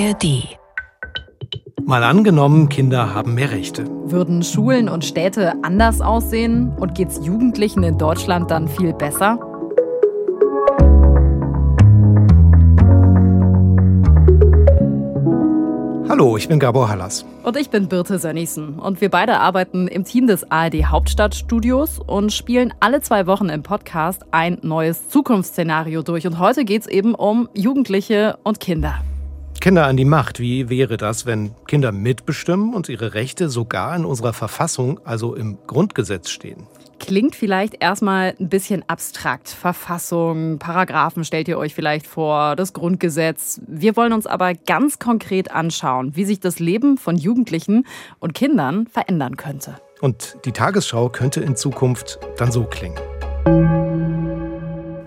ARD. Mal angenommen, Kinder haben mehr Rechte. Würden Schulen und Städte anders aussehen und geht's Jugendlichen in Deutschland dann viel besser? Hallo, ich bin Gabor Hallas. Und ich bin Birte Sönnigsen. Und wir beide arbeiten im Team des ARD Hauptstadtstudios und spielen alle zwei Wochen im Podcast ein neues Zukunftsszenario durch. Und heute geht's eben um Jugendliche und Kinder. Kinder an die Macht. Wie wäre das, wenn Kinder mitbestimmen und ihre Rechte sogar in unserer Verfassung, also im Grundgesetz stehen? Klingt vielleicht erstmal ein bisschen abstrakt. Verfassung, Paragraphen stellt ihr euch vielleicht vor, das Grundgesetz. Wir wollen uns aber ganz konkret anschauen, wie sich das Leben von Jugendlichen und Kindern verändern könnte. Und die Tagesschau könnte in Zukunft dann so klingen.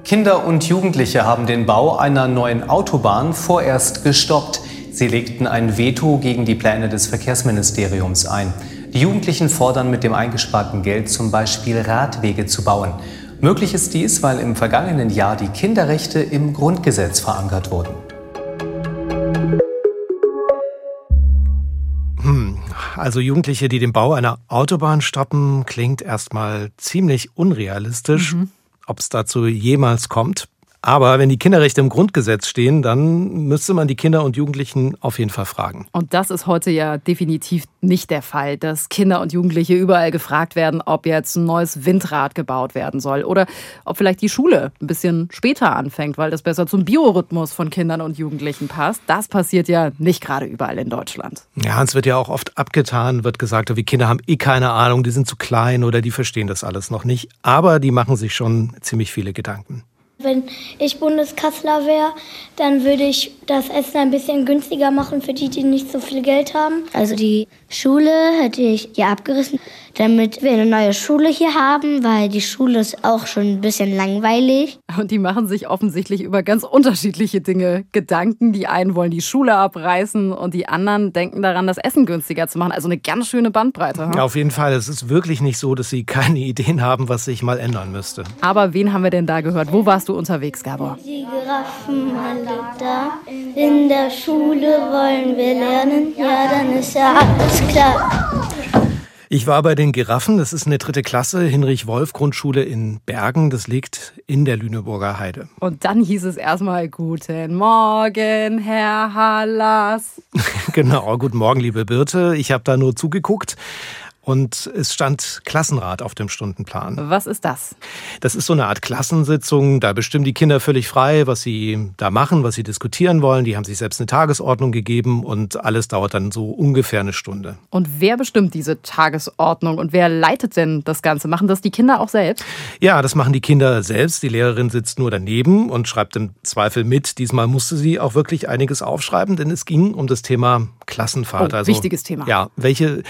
Kinder und Jugendliche haben den Bau einer neuen Autobahn vorerst gestoppt. Sie legten ein Veto gegen die Pläne des Verkehrsministeriums ein. Die Jugendlichen fordern mit dem eingesparten Geld zum Beispiel Radwege zu bauen. Möglich ist dies, weil im vergangenen Jahr die Kinderrechte im Grundgesetz verankert wurden. Hm, also Jugendliche, die den Bau einer Autobahn stoppen, klingt erstmal ziemlich unrealistisch. Mhm. Ob es dazu jemals kommt, aber wenn die Kinderrechte im Grundgesetz stehen, dann müsste man die Kinder und Jugendlichen auf jeden Fall fragen. Und das ist heute ja definitiv nicht der Fall, dass Kinder und Jugendliche überall gefragt werden, ob jetzt ein neues Windrad gebaut werden soll oder ob vielleicht die Schule ein bisschen später anfängt, weil das besser zum Biorhythmus von Kindern und Jugendlichen passt. Das passiert ja nicht gerade überall in Deutschland. Ja, es wird ja auch oft abgetan, wird gesagt, wie Kinder haben eh keine Ahnung, die sind zu klein oder die verstehen das alles noch nicht. Aber die machen sich schon ziemlich viele Gedanken. Wenn ich Bundeskanzler wäre, dann würde ich das Essen ein bisschen günstiger machen für die, die nicht so viel Geld haben. Also die Schule hätte ich hier abgerissen damit wir eine neue Schule hier haben, weil die Schule ist auch schon ein bisschen langweilig. Und die machen sich offensichtlich über ganz unterschiedliche Dinge Gedanken. Die einen wollen die Schule abreißen und die anderen denken daran, das Essen günstiger zu machen. Also eine ganz schöne Bandbreite. Ja, auf jeden Fall. Es ist wirklich nicht so, dass sie keine Ideen haben, was sich mal ändern müsste. Aber wen haben wir denn da gehört? Wo warst du unterwegs, Gabor? Die Giraffen alle da. In der Schule wollen wir lernen. Ja, dann ist ja alles klar. Ich war bei den Giraffen, das ist eine dritte Klasse, Hinrich-Wolf-Grundschule in Bergen, das liegt in der Lüneburger Heide. Und dann hieß es erstmal Guten Morgen, Herr Hallas. genau, guten Morgen, liebe Birte. Ich habe da nur zugeguckt. Und es stand Klassenrat auf dem Stundenplan. Was ist das? Das ist so eine Art Klassensitzung. Da bestimmen die Kinder völlig frei, was sie da machen, was sie diskutieren wollen. Die haben sich selbst eine Tagesordnung gegeben und alles dauert dann so ungefähr eine Stunde. Und wer bestimmt diese Tagesordnung und wer leitet denn das Ganze? Machen das die Kinder auch selbst? Ja, das machen die Kinder selbst. Die Lehrerin sitzt nur daneben und schreibt im Zweifel mit. Diesmal musste sie auch wirklich einiges aufschreiben, denn es ging um das Thema Klassenfahrt. Oh, also, wichtiges Thema. Ja, welche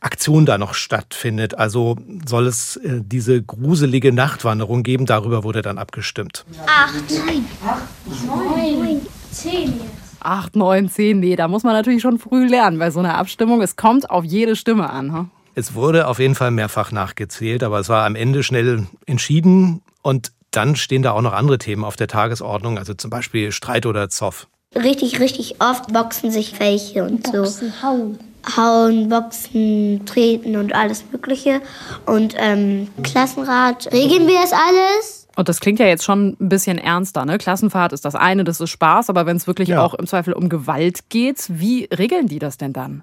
Aktion da noch stattfindet. Also soll es äh, diese gruselige Nachtwanderung geben. Darüber wurde dann abgestimmt. Acht, neun, acht, neun, zehn Acht, neun, zehn. Nee, da muss man natürlich schon früh lernen bei so einer Abstimmung. Es kommt auf jede Stimme an. Hm? Es wurde auf jeden Fall mehrfach nachgezählt, aber es war am Ende schnell entschieden. Und dann stehen da auch noch andere Themen auf der Tagesordnung, also zum Beispiel Streit oder Zoff. Richtig, richtig oft boxen sich welche und boxen, so. Hauen hauen, boxen, treten und alles Mögliche. Und ähm, Klassenrat, regeln wir das alles? Und das klingt ja jetzt schon ein bisschen ernster, ne? Klassenfahrt ist das eine, das ist Spaß, aber wenn es wirklich ja. auch im Zweifel um Gewalt geht, wie regeln die das denn dann?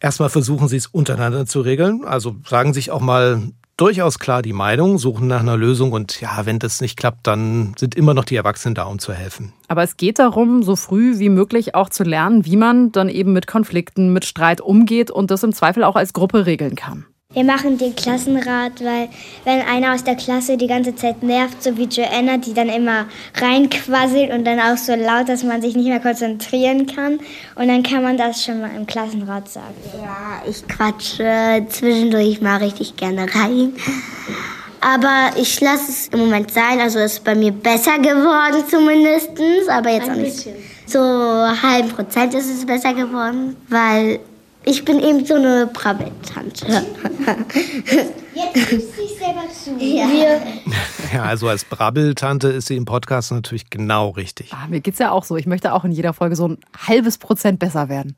Erstmal versuchen sie es untereinander zu regeln, also sagen sich auch mal durchaus klar die Meinung, suchen nach einer Lösung und ja, wenn das nicht klappt, dann sind immer noch die Erwachsenen da, um zu helfen. Aber es geht darum, so früh wie möglich auch zu lernen, wie man dann eben mit Konflikten, mit Streit umgeht und das im Zweifel auch als Gruppe regeln kann. Wir machen den Klassenrat, weil wenn einer aus der Klasse die ganze Zeit nervt, so wie Joanna, die dann immer reinquasselt und dann auch so laut, dass man sich nicht mehr konzentrieren kann. Und dann kann man das schon mal im Klassenrat sagen. Ja, ich quatsche zwischendurch mal richtig gerne rein. Aber ich lasse es im Moment sein. Also es ist bei mir besser geworden zumindest. Aber jetzt Ein auch nicht. Bisschen. So halben Prozent ist es besser geworden, weil Ich bin eben so eine Brabbeltante. Jetzt gibst du dich selber zu. Ja. Ja, also als Brabbeltante ist sie im Podcast natürlich genau richtig. Ah, mir geht's ja auch so. Ich möchte auch in jeder Folge so ein halbes Prozent besser werden.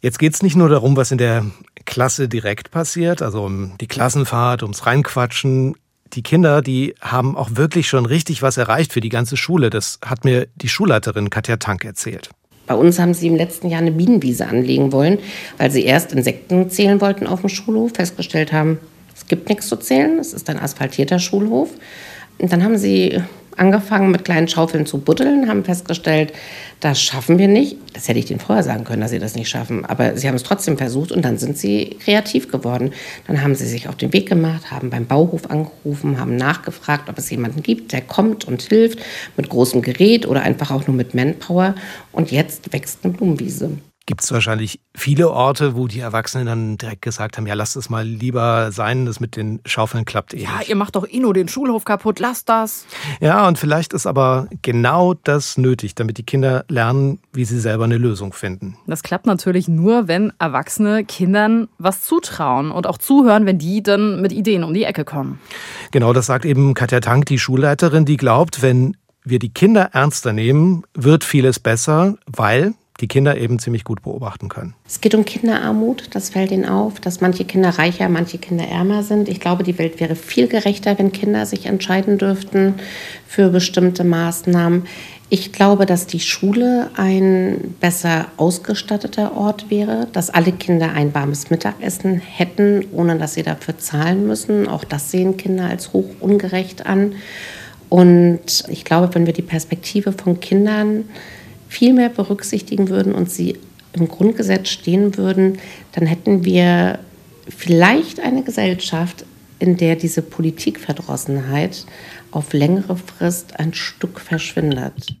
Jetzt geht es nicht nur darum, was in der Klasse direkt passiert, also um die Klassenfahrt, ums Reinquatschen. Die Kinder, die haben auch wirklich schon richtig was erreicht für die ganze Schule. Das hat mir die Schulleiterin Katja Tank erzählt. Bei uns haben sie im letzten Jahr eine Bienenwiese anlegen wollen, weil sie erst Insekten zählen wollten auf dem Schulhof, festgestellt haben, es gibt nichts zu zählen, es ist ein asphaltierter Schulhof. Und dann haben sie angefangen mit kleinen Schaufeln zu buddeln, haben festgestellt, das schaffen wir nicht. Das hätte ich denen vorher sagen können, dass sie das nicht schaffen. Aber sie haben es trotzdem versucht und dann sind sie kreativ geworden. Dann haben sie sich auf den Weg gemacht, haben beim Bauhof angerufen, haben nachgefragt, ob es jemanden gibt, der kommt und hilft mit großem Gerät oder einfach auch nur mit Manpower. Und jetzt wächst eine Blumenwiese gibt es wahrscheinlich viele Orte, wo die Erwachsenen dann direkt gesagt haben, ja, lasst es mal lieber sein, das mit den Schaufeln klappt eh Ja, nicht. ihr macht doch eh nur den Schulhof kaputt, lasst das. Ja, und vielleicht ist aber genau das nötig, damit die Kinder lernen, wie sie selber eine Lösung finden. Das klappt natürlich nur, wenn Erwachsene Kindern was zutrauen und auch zuhören, wenn die dann mit Ideen um die Ecke kommen. Genau, das sagt eben Katja Tank, die Schulleiterin, die glaubt, wenn wir die Kinder ernster nehmen, wird vieles besser, weil die Kinder eben ziemlich gut beobachten können. Es geht um Kinderarmut, das fällt ihnen auf, dass manche Kinder reicher, manche Kinder ärmer sind. Ich glaube, die Welt wäre viel gerechter, wenn Kinder sich entscheiden dürften für bestimmte Maßnahmen. Ich glaube, dass die Schule ein besser ausgestatteter Ort wäre, dass alle Kinder ein warmes Mittagessen hätten, ohne dass sie dafür zahlen müssen. Auch das sehen Kinder als hoch ungerecht an. Und ich glaube, wenn wir die Perspektive von Kindern viel mehr berücksichtigen würden und sie im Grundgesetz stehen würden, dann hätten wir vielleicht eine Gesellschaft, in der diese Politikverdrossenheit auf längere Frist ein Stück verschwindet.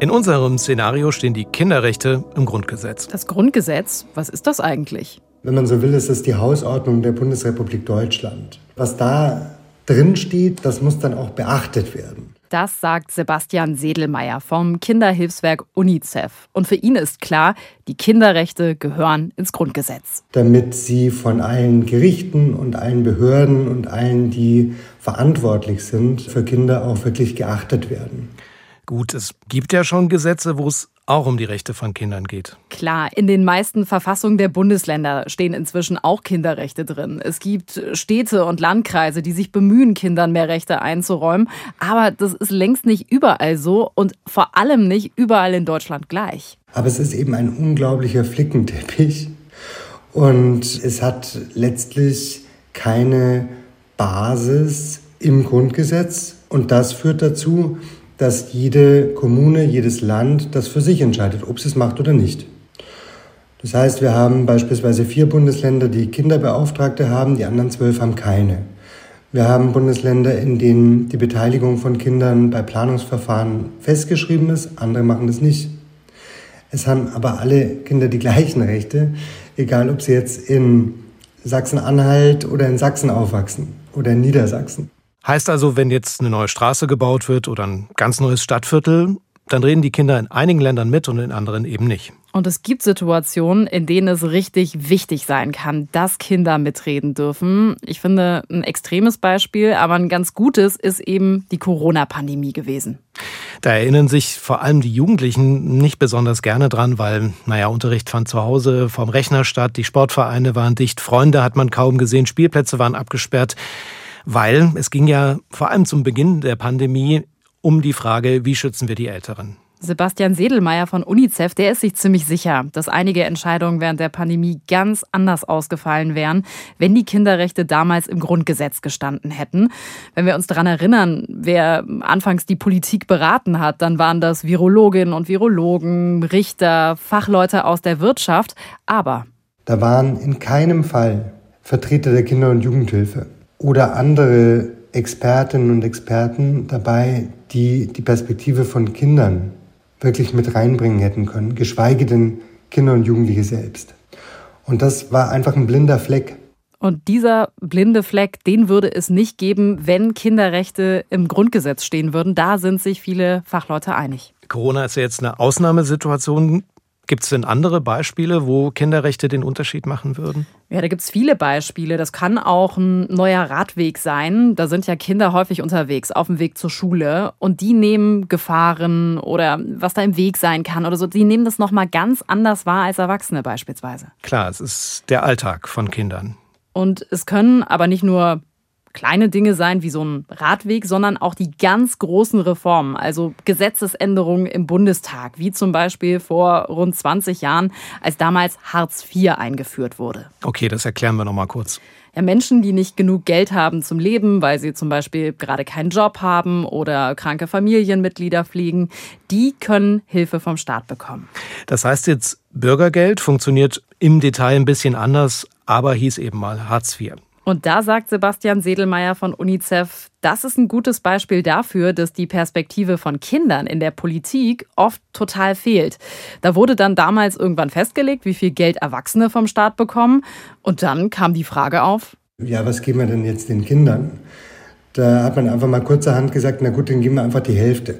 In unserem Szenario stehen die Kinderrechte im Grundgesetz. Das Grundgesetz, was ist das eigentlich? Wenn man so will, ist es die Hausordnung der Bundesrepublik Deutschland. Was da drin steht, das muss dann auch beachtet werden. Das sagt Sebastian Sedelmeier vom Kinderhilfswerk UNICEF. Und für ihn ist klar, die Kinderrechte gehören ins Grundgesetz. Damit sie von allen Gerichten und allen Behörden und allen, die verantwortlich sind für Kinder, auch wirklich geachtet werden. Gut, es gibt ja schon Gesetze, wo es auch um die Rechte von Kindern geht. Klar, in den meisten Verfassungen der Bundesländer stehen inzwischen auch Kinderrechte drin. Es gibt Städte und Landkreise, die sich bemühen, Kindern mehr Rechte einzuräumen. Aber das ist längst nicht überall so und vor allem nicht überall in Deutschland gleich. Aber es ist eben ein unglaublicher Flickenteppich und es hat letztlich keine Basis im Grundgesetz und das führt dazu, dass jede Kommune, jedes Land das für sich entscheidet, ob es es macht oder nicht. Das heißt, wir haben beispielsweise vier Bundesländer, die Kinderbeauftragte haben, die anderen zwölf haben keine. Wir haben Bundesländer, in denen die Beteiligung von Kindern bei Planungsverfahren festgeschrieben ist, andere machen das nicht. Es haben aber alle Kinder die gleichen Rechte, egal ob sie jetzt in Sachsen-Anhalt oder in Sachsen aufwachsen oder in Niedersachsen. Heißt also, wenn jetzt eine neue Straße gebaut wird oder ein ganz neues Stadtviertel, dann reden die Kinder in einigen Ländern mit und in anderen eben nicht. Und es gibt Situationen, in denen es richtig wichtig sein kann, dass Kinder mitreden dürfen. Ich finde, ein extremes Beispiel, aber ein ganz gutes ist eben die Corona-Pandemie gewesen. Da erinnern sich vor allem die Jugendlichen nicht besonders gerne dran, weil, naja, Unterricht fand zu Hause vom Rechner statt, die Sportvereine waren dicht, Freunde hat man kaum gesehen, Spielplätze waren abgesperrt weil es ging ja vor allem zum Beginn der Pandemie um die Frage, wie schützen wir die Älteren. Sebastian Sedelmeier von UNICEF, der ist sich ziemlich sicher, dass einige Entscheidungen während der Pandemie ganz anders ausgefallen wären, wenn die Kinderrechte damals im Grundgesetz gestanden hätten. Wenn wir uns daran erinnern, wer anfangs die Politik beraten hat, dann waren das Virologinnen und Virologen, Richter, Fachleute aus der Wirtschaft. Aber da waren in keinem Fall Vertreter der Kinder- und Jugendhilfe oder andere Expertinnen und Experten dabei, die die Perspektive von Kindern wirklich mit reinbringen hätten können, geschweige denn Kinder und Jugendliche selbst. Und das war einfach ein blinder Fleck. Und dieser blinde Fleck, den würde es nicht geben, wenn Kinderrechte im Grundgesetz stehen würden. Da sind sich viele Fachleute einig. Corona ist ja jetzt eine Ausnahmesituation. Gibt es denn andere Beispiele, wo Kinderrechte den Unterschied machen würden? Ja, da gibt es viele Beispiele. Das kann auch ein neuer Radweg sein. Da sind ja Kinder häufig unterwegs, auf dem Weg zur Schule. Und die nehmen Gefahren oder was da im Weg sein kann oder so. Die nehmen das nochmal ganz anders wahr als Erwachsene beispielsweise. Klar, es ist der Alltag von Kindern. Und es können aber nicht nur kleine Dinge sein wie so ein Radweg, sondern auch die ganz großen Reformen, also Gesetzesänderungen im Bundestag, wie zum Beispiel vor rund 20 Jahren, als damals Hartz IV eingeführt wurde. Okay, das erklären wir noch mal kurz. Ja, Menschen, die nicht genug Geld haben zum Leben, weil sie zum Beispiel gerade keinen Job haben oder kranke Familienmitglieder pflegen, die können Hilfe vom Staat bekommen. Das heißt jetzt, Bürgergeld funktioniert im Detail ein bisschen anders, aber hieß eben mal Hartz IV. Und da sagt Sebastian Sedelmeier von UNICEF, das ist ein gutes Beispiel dafür, dass die Perspektive von Kindern in der Politik oft total fehlt. Da wurde dann damals irgendwann festgelegt, wie viel Geld Erwachsene vom Staat bekommen. Und dann kam die Frage auf. Ja, was geben wir denn jetzt den Kindern? Da hat man einfach mal kurzerhand gesagt, na gut, dann geben wir einfach die Hälfte.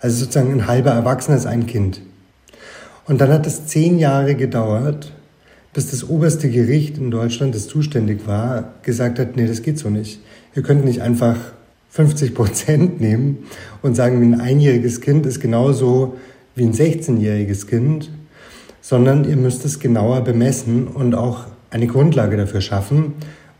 Also sozusagen ein halber Erwachsener ist ein Kind. Und dann hat es zehn Jahre gedauert, bis das oberste Gericht in Deutschland, das zuständig war, gesagt hat, nee, das geht so nicht. Ihr könnt nicht einfach 50 Prozent nehmen und sagen, ein einjähriges Kind ist genauso wie ein 16-jähriges Kind, sondern ihr müsst es genauer bemessen und auch eine Grundlage dafür schaffen,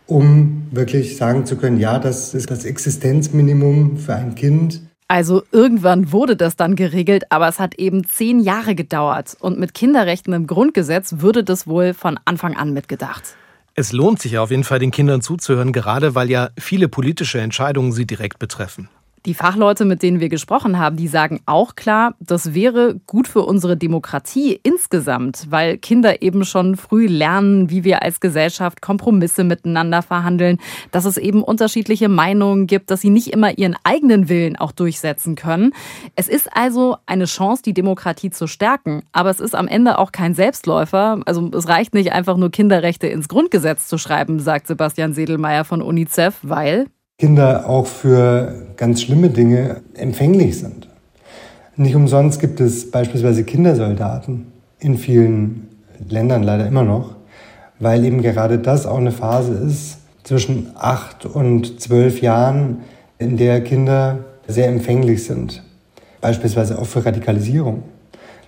um wirklich sagen zu können, ja, das ist das Existenzminimum für ein Kind. Also irgendwann wurde das dann geregelt, aber es hat eben zehn Jahre gedauert. Und mit Kinderrechten im Grundgesetz würde das wohl von Anfang an mitgedacht. Es lohnt sich auf jeden Fall, den Kindern zuzuhören, gerade weil ja viele politische Entscheidungen sie direkt betreffen. Die Fachleute, mit denen wir gesprochen haben, die sagen auch klar, das wäre gut für unsere Demokratie insgesamt, weil Kinder eben schon früh lernen, wie wir als Gesellschaft Kompromisse miteinander verhandeln, dass es eben unterschiedliche Meinungen gibt, dass sie nicht immer ihren eigenen Willen auch durchsetzen können. Es ist also eine Chance, die Demokratie zu stärken, aber es ist am Ende auch kein Selbstläufer. Also es reicht nicht einfach nur Kinderrechte ins Grundgesetz zu schreiben, sagt Sebastian Sedelmeier von UNICEF, weil Kinder auch für ganz schlimme Dinge empfänglich sind. Nicht umsonst gibt es beispielsweise Kindersoldaten in vielen Ländern leider immer noch, weil eben gerade das auch eine Phase ist zwischen acht und zwölf Jahren, in der Kinder sehr empfänglich sind, beispielsweise auch für Radikalisierung.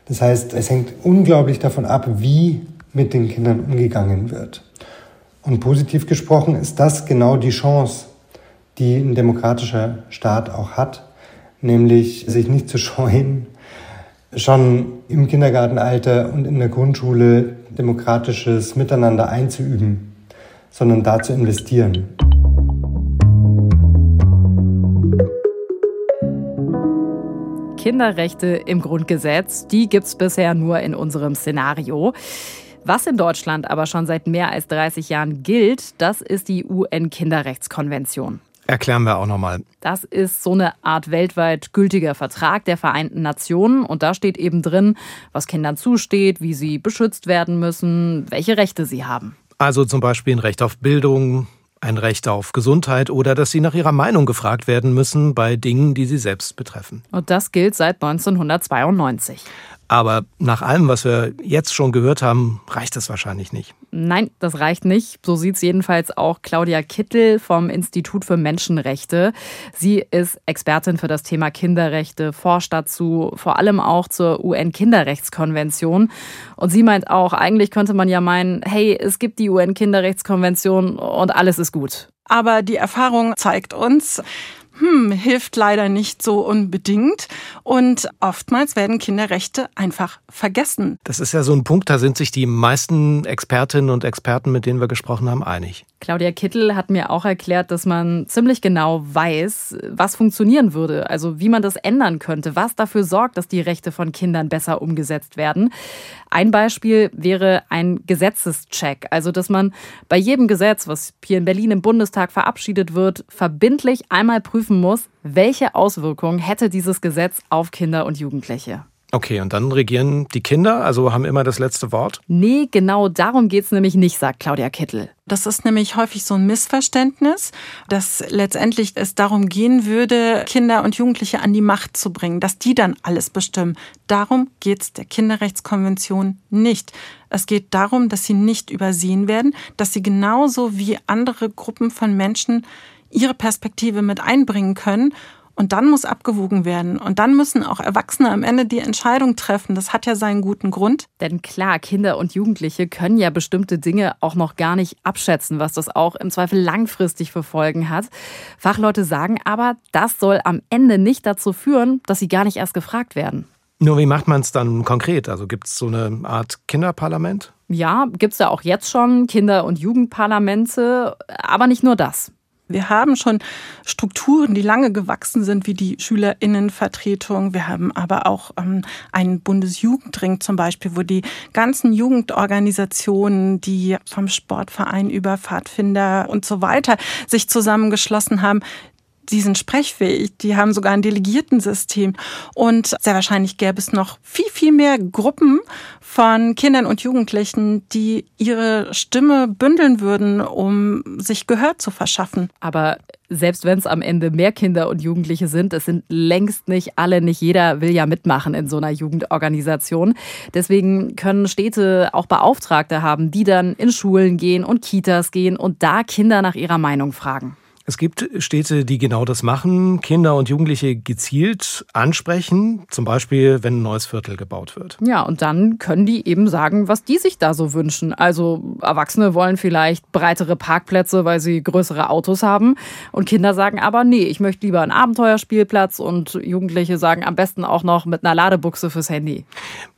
Das heißt, es hängt unglaublich davon ab, wie mit den Kindern umgegangen wird. Und positiv gesprochen ist das genau die Chance, die ein demokratischer Staat auch hat, nämlich sich nicht zu scheuen, schon im Kindergartenalter und in der Grundschule demokratisches Miteinander einzuüben, sondern da zu investieren. Kinderrechte im Grundgesetz, die gibt es bisher nur in unserem Szenario. Was in Deutschland aber schon seit mehr als 30 Jahren gilt, das ist die UN-Kinderrechtskonvention. Erklären wir auch nochmal. Das ist so eine Art weltweit gültiger Vertrag der Vereinten Nationen. Und da steht eben drin, was Kindern zusteht, wie sie beschützt werden müssen, welche Rechte sie haben. Also zum Beispiel ein Recht auf Bildung, ein Recht auf Gesundheit oder dass sie nach ihrer Meinung gefragt werden müssen bei Dingen, die sie selbst betreffen. Und das gilt seit 1992. Aber nach allem, was wir jetzt schon gehört haben, reicht das wahrscheinlich nicht. Nein, das reicht nicht. So sieht es jedenfalls auch Claudia Kittel vom Institut für Menschenrechte. Sie ist Expertin für das Thema Kinderrechte, forscht dazu, vor allem auch zur UN-Kinderrechtskonvention. Und sie meint auch, eigentlich könnte man ja meinen, hey, es gibt die UN-Kinderrechtskonvention und alles ist gut. Aber die Erfahrung zeigt uns, hm, hilft leider nicht so unbedingt. Und oftmals werden Kinderrechte einfach vergessen. Das ist ja so ein Punkt, da sind sich die meisten Expertinnen und Experten, mit denen wir gesprochen haben, einig. Claudia Kittel hat mir auch erklärt, dass man ziemlich genau weiß, was funktionieren würde, also wie man das ändern könnte, was dafür sorgt, dass die Rechte von Kindern besser umgesetzt werden. Ein Beispiel wäre ein Gesetzescheck, also dass man bei jedem Gesetz, was hier in Berlin im Bundestag verabschiedet wird, verbindlich einmal prüfen muss, welche Auswirkungen hätte dieses Gesetz auf Kinder und Jugendliche. Okay, und dann regieren die Kinder, also haben immer das letzte Wort? Nee, genau darum geht es nämlich nicht, sagt Claudia Kittel. Das ist nämlich häufig so ein Missverständnis, dass letztendlich es darum gehen würde, Kinder und Jugendliche an die Macht zu bringen, dass die dann alles bestimmen. Darum geht es der Kinderrechtskonvention nicht. Es geht darum, dass sie nicht übersehen werden, dass sie genauso wie andere Gruppen von Menschen ihre Perspektive mit einbringen können und dann muss abgewogen werden. Und dann müssen auch Erwachsene am Ende die Entscheidung treffen. Das hat ja seinen guten Grund. Denn klar, Kinder und Jugendliche können ja bestimmte Dinge auch noch gar nicht abschätzen, was das auch im Zweifel langfristig für Folgen hat. Fachleute sagen aber, das soll am Ende nicht dazu führen, dass sie gar nicht erst gefragt werden. Nur wie macht man es dann konkret? Also gibt es so eine Art Kinderparlament? Ja, gibt es ja auch jetzt schon Kinder- und Jugendparlamente, aber nicht nur das. Wir haben schon Strukturen, die lange gewachsen sind, wie die Schülerinnenvertretung. Wir haben aber auch ähm, einen Bundesjugendring zum Beispiel, wo die ganzen Jugendorganisationen, die vom Sportverein über Pfadfinder und so weiter sich zusammengeschlossen haben, die sind sprechfähig, die haben sogar ein Delegiertensystem. Und sehr wahrscheinlich gäbe es noch viel, viel mehr Gruppen von Kindern und Jugendlichen, die ihre Stimme bündeln würden, um sich Gehör zu verschaffen. Aber selbst wenn es am Ende mehr Kinder und Jugendliche sind, es sind längst nicht alle, nicht jeder will ja mitmachen in so einer Jugendorganisation. Deswegen können Städte auch Beauftragte haben, die dann in Schulen gehen und Kitas gehen und da Kinder nach ihrer Meinung fragen. Es gibt Städte, die genau das machen, Kinder und Jugendliche gezielt ansprechen, zum Beispiel, wenn ein neues Viertel gebaut wird. Ja, und dann können die eben sagen, was die sich da so wünschen. Also Erwachsene wollen vielleicht breitere Parkplätze, weil sie größere Autos haben. Und Kinder sagen aber, nee, ich möchte lieber einen Abenteuerspielplatz und Jugendliche sagen am besten auch noch mit einer Ladebuchse fürs Handy.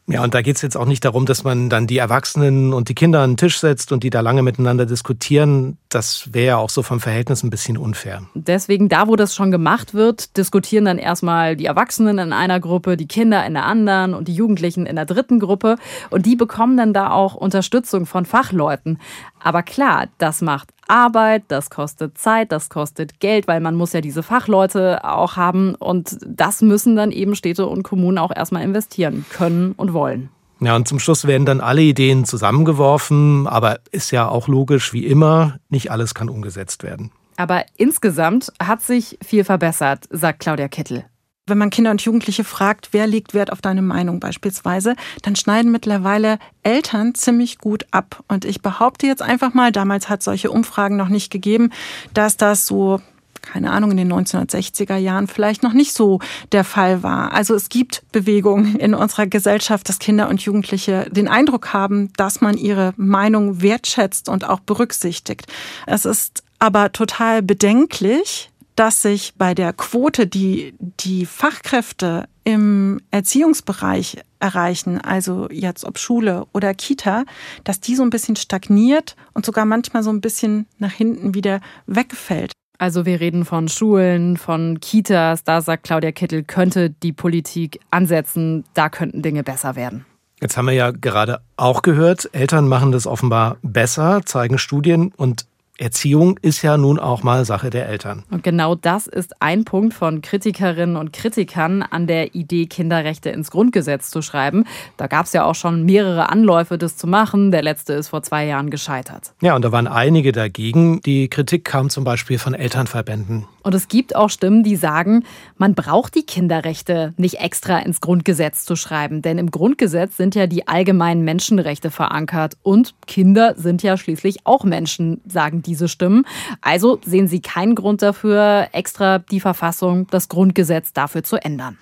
Ja, und da geht es jetzt auch nicht darum, dass man dann die Erwachsenen und die Kinder an den Tisch setzt und die da lange miteinander diskutieren. Das wäre ja auch so vom Verhältnis ein bisschen unfair. Deswegen, da wo das schon gemacht wird, diskutieren dann erstmal die Erwachsenen in einer Gruppe, die Kinder in der anderen und die Jugendlichen in der dritten Gruppe. Und die bekommen dann da auch Unterstützung von Fachleuten. Aber klar, das macht Arbeit, das kostet Zeit, das kostet Geld, weil man muss ja diese Fachleute auch haben und das müssen dann eben Städte und Kommunen auch erstmal investieren können und wollen. Ja, und zum Schluss werden dann alle Ideen zusammengeworfen, aber ist ja auch logisch, wie immer, nicht alles kann umgesetzt werden. Aber insgesamt hat sich viel verbessert, sagt Claudia Kittel. Wenn man Kinder und Jugendliche fragt, wer legt Wert auf deine Meinung beispielsweise, dann schneiden mittlerweile Eltern ziemlich gut ab. Und ich behaupte jetzt einfach mal, damals hat es solche Umfragen noch nicht gegeben, dass das so keine Ahnung, in den 1960er Jahren vielleicht noch nicht so der Fall war. Also es gibt Bewegungen in unserer Gesellschaft, dass Kinder und Jugendliche den Eindruck haben, dass man ihre Meinung wertschätzt und auch berücksichtigt. Es ist aber total bedenklich, dass sich bei der Quote, die die Fachkräfte im Erziehungsbereich erreichen, also jetzt ob Schule oder Kita, dass die so ein bisschen stagniert und sogar manchmal so ein bisschen nach hinten wieder wegfällt. Also wir reden von Schulen, von Kitas, da sagt Claudia Kittel, könnte die Politik ansetzen, da könnten Dinge besser werden. Jetzt haben wir ja gerade auch gehört, Eltern machen das offenbar besser, zeigen Studien und Erziehung ist ja nun auch mal Sache der Eltern. Und genau das ist ein Punkt von Kritikerinnen und Kritikern an der Idee, Kinderrechte ins Grundgesetz zu schreiben. Da gab es ja auch schon mehrere Anläufe, das zu machen. Der letzte ist vor zwei Jahren gescheitert. Ja, und da waren einige dagegen. Die Kritik kam zum Beispiel von Elternverbänden. Und es gibt auch Stimmen, die sagen, man braucht die Kinderrechte nicht extra ins Grundgesetz zu schreiben. Denn im Grundgesetz sind ja die allgemeinen Menschenrechte verankert. Und Kinder sind ja schließlich auch Menschen, sagen diese Stimmen. Also sehen sie keinen Grund dafür, extra die Verfassung, das Grundgesetz dafür zu ändern.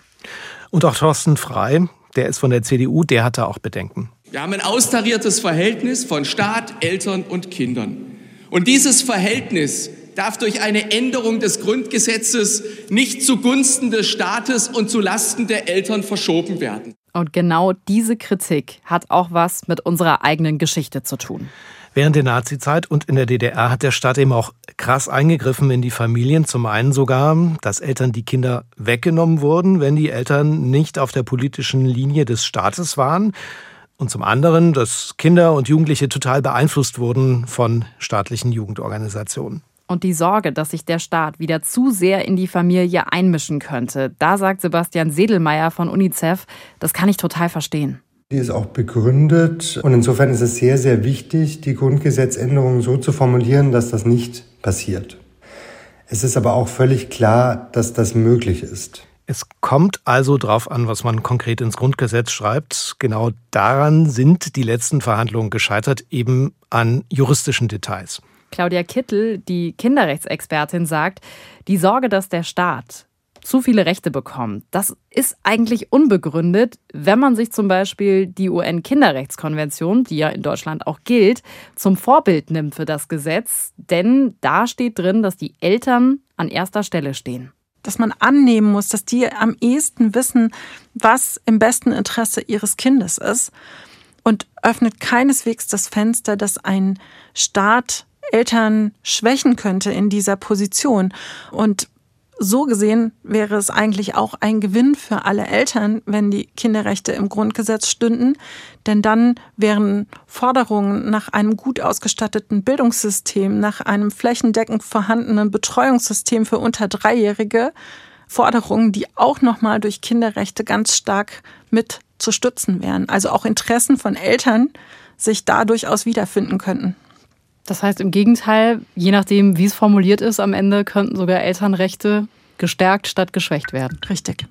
Und auch Thorsten Frei, der ist von der CDU, der hat da auch Bedenken. Wir haben ein austariertes Verhältnis von Staat, Eltern und Kindern. Und dieses Verhältnis darf durch eine Änderung des Grundgesetzes nicht zugunsten des Staates und zulasten der Eltern verschoben werden. Und genau diese Kritik hat auch was mit unserer eigenen Geschichte zu tun. Während der Nazizeit und in der DDR hat der Staat eben auch krass eingegriffen in die Familien. Zum einen sogar, dass Eltern die Kinder weggenommen wurden, wenn die Eltern nicht auf der politischen Linie des Staates waren. Und zum anderen, dass Kinder und Jugendliche total beeinflusst wurden von staatlichen Jugendorganisationen. und die Sorge, dass sich der Staat wieder zu sehr in die Familie einmischen könnte. Da sagt Sebastian Sedelmeier von UNICEF, das kann ich total verstehen. Die ist auch begründet und insofern ist es sehr, sehr wichtig, die Grundgesetzänderungen so zu formulieren, dass das nicht passiert. Es ist aber auch völlig klar, dass das möglich ist. Es kommt also darauf an, was man konkret ins Grundgesetz schreibt. Genau daran sind die letzten Verhandlungen gescheitert, eben an juristischen Details. Claudia Kittel, die Kinderrechtsexpertin, sagt, die Sorge, dass der Staat zu viele Rechte bekommt, das ist eigentlich unbegründet, wenn man sich zum Beispiel die UN-Kinderrechtskonvention, die ja in Deutschland auch gilt, zum Vorbild nimmt für das Gesetz. Denn da steht drin, dass die Eltern an erster Stelle stehen dass man annehmen muss, dass die am ehesten wissen, was im besten Interesse ihres Kindes ist und öffnet keineswegs das Fenster, dass ein Staat Eltern schwächen könnte in dieser Position. Und so gesehen wäre es eigentlich auch ein Gewinn für alle Eltern, wenn die Kinderrechte im Grundgesetz stünden, denn dann wären Forderungen nach einem gut ausgestatteten Bildungssystem, nach einem flächendeckend vorhandenen Betreuungssystem für unter Dreijährige Forderungen, die auch nochmal durch Kinderrechte ganz stark mit zu stützen wären. Also auch Interessen von Eltern sich da durchaus wiederfinden könnten. Das heißt im Gegenteil, je nachdem, wie es formuliert ist, am Ende könnten sogar Elternrechte gestärkt statt geschwächt werden. Richtig.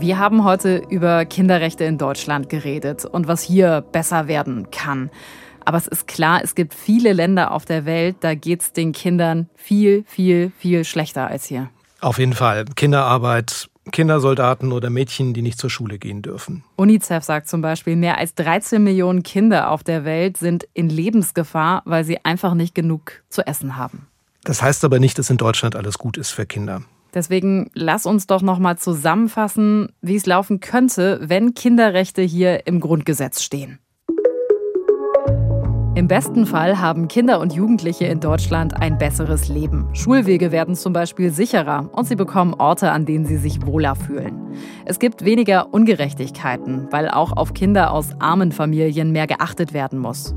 Wir haben heute über Kinderrechte in Deutschland geredet und was hier besser werden kann. Aber es ist klar, es gibt viele Länder auf der Welt, da geht es den Kindern viel, viel, viel schlechter als hier. Auf jeden Fall. Kinderarbeit, Kindersoldaten oder Mädchen, die nicht zur Schule gehen dürfen. UNICEF sagt zum Beispiel, mehr als 13 Millionen Kinder auf der Welt sind in Lebensgefahr, weil sie einfach nicht genug zu essen haben. Das heißt aber nicht, dass in Deutschland alles gut ist für Kinder. Deswegen lass uns doch noch mal zusammenfassen, wie es laufen könnte, wenn Kinderrechte hier im Grundgesetz stehen. Im besten Fall haben Kinder und Jugendliche in Deutschland ein besseres Leben. Schulwege werden zum Beispiel sicherer und sie bekommen Orte, an denen sie sich wohler fühlen. Es gibt weniger Ungerechtigkeiten, weil auch auf Kinder aus armen Familien mehr geachtet werden muss.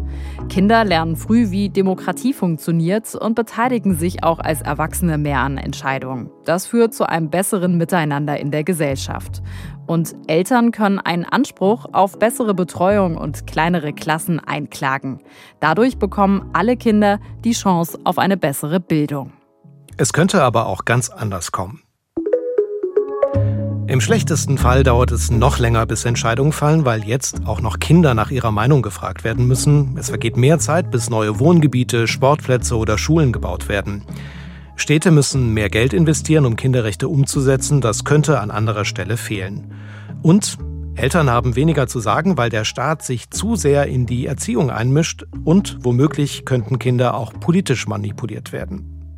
Kinder lernen früh, wie Demokratie funktioniert und beteiligen sich auch als Erwachsene mehr an Entscheidungen. Das führt zu einem besseren Miteinander in der Gesellschaft. Und Eltern können einen Anspruch auf bessere Betreuung und kleinere Klassen einklagen. Dadurch bekommen alle Kinder die Chance auf eine bessere Bildung. Es könnte aber auch ganz anders kommen. Im schlechtesten Fall dauert es noch länger, bis Entscheidungen fallen, weil jetzt auch noch Kinder nach ihrer Meinung gefragt werden müssen. Es vergeht mehr Zeit, bis neue Wohngebiete, Sportplätze oder Schulen gebaut werden. Städte müssen mehr Geld investieren, um Kinderrechte umzusetzen. Das könnte an anderer Stelle fehlen. Und Eltern haben weniger zu sagen, weil der Staat sich zu sehr in die Erziehung einmischt und womöglich könnten Kinder auch politisch manipuliert werden.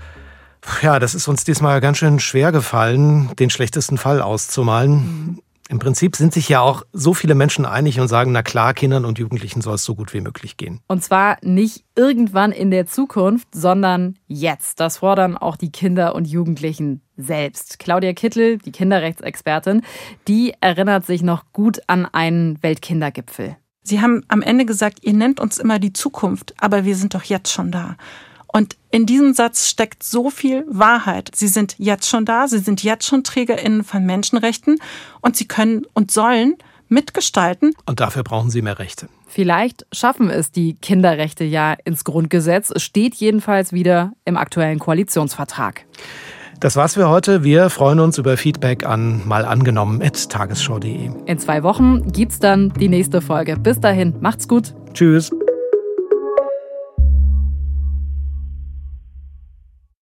Ja, das ist uns diesmal ganz schön schwer gefallen, den schlechtesten Fall auszumalen. Im Prinzip sind sich ja auch so viele Menschen einig und sagen, na klar, Kindern und Jugendlichen soll es so gut wie möglich gehen. Und zwar nicht irgendwann in der Zukunft, sondern jetzt. Das fordern auch die Kinder und Jugendlichen selbst. Claudia Kittel, die Kinderrechtsexpertin, die erinnert sich noch gut an einen Weltkindergipfel. Sie haben am Ende gesagt, ihr nennt uns immer die Zukunft, aber wir sind doch jetzt schon da. Und in diesem Satz steckt so viel Wahrheit. Sie sind jetzt schon da, sie sind jetzt schon TrägerInnen von Menschenrechten und sie können und sollen mitgestalten. Und dafür brauchen sie mehr Rechte. Vielleicht schaffen es die Kinderrechte ja ins Grundgesetz. Es steht jedenfalls wieder im aktuellen Koalitionsvertrag. Das war's für heute. Wir freuen uns über Feedback an mal angenommen tagesschau.de. In zwei Wochen gibt's dann die nächste Folge. Bis dahin, macht's gut. Tschüss.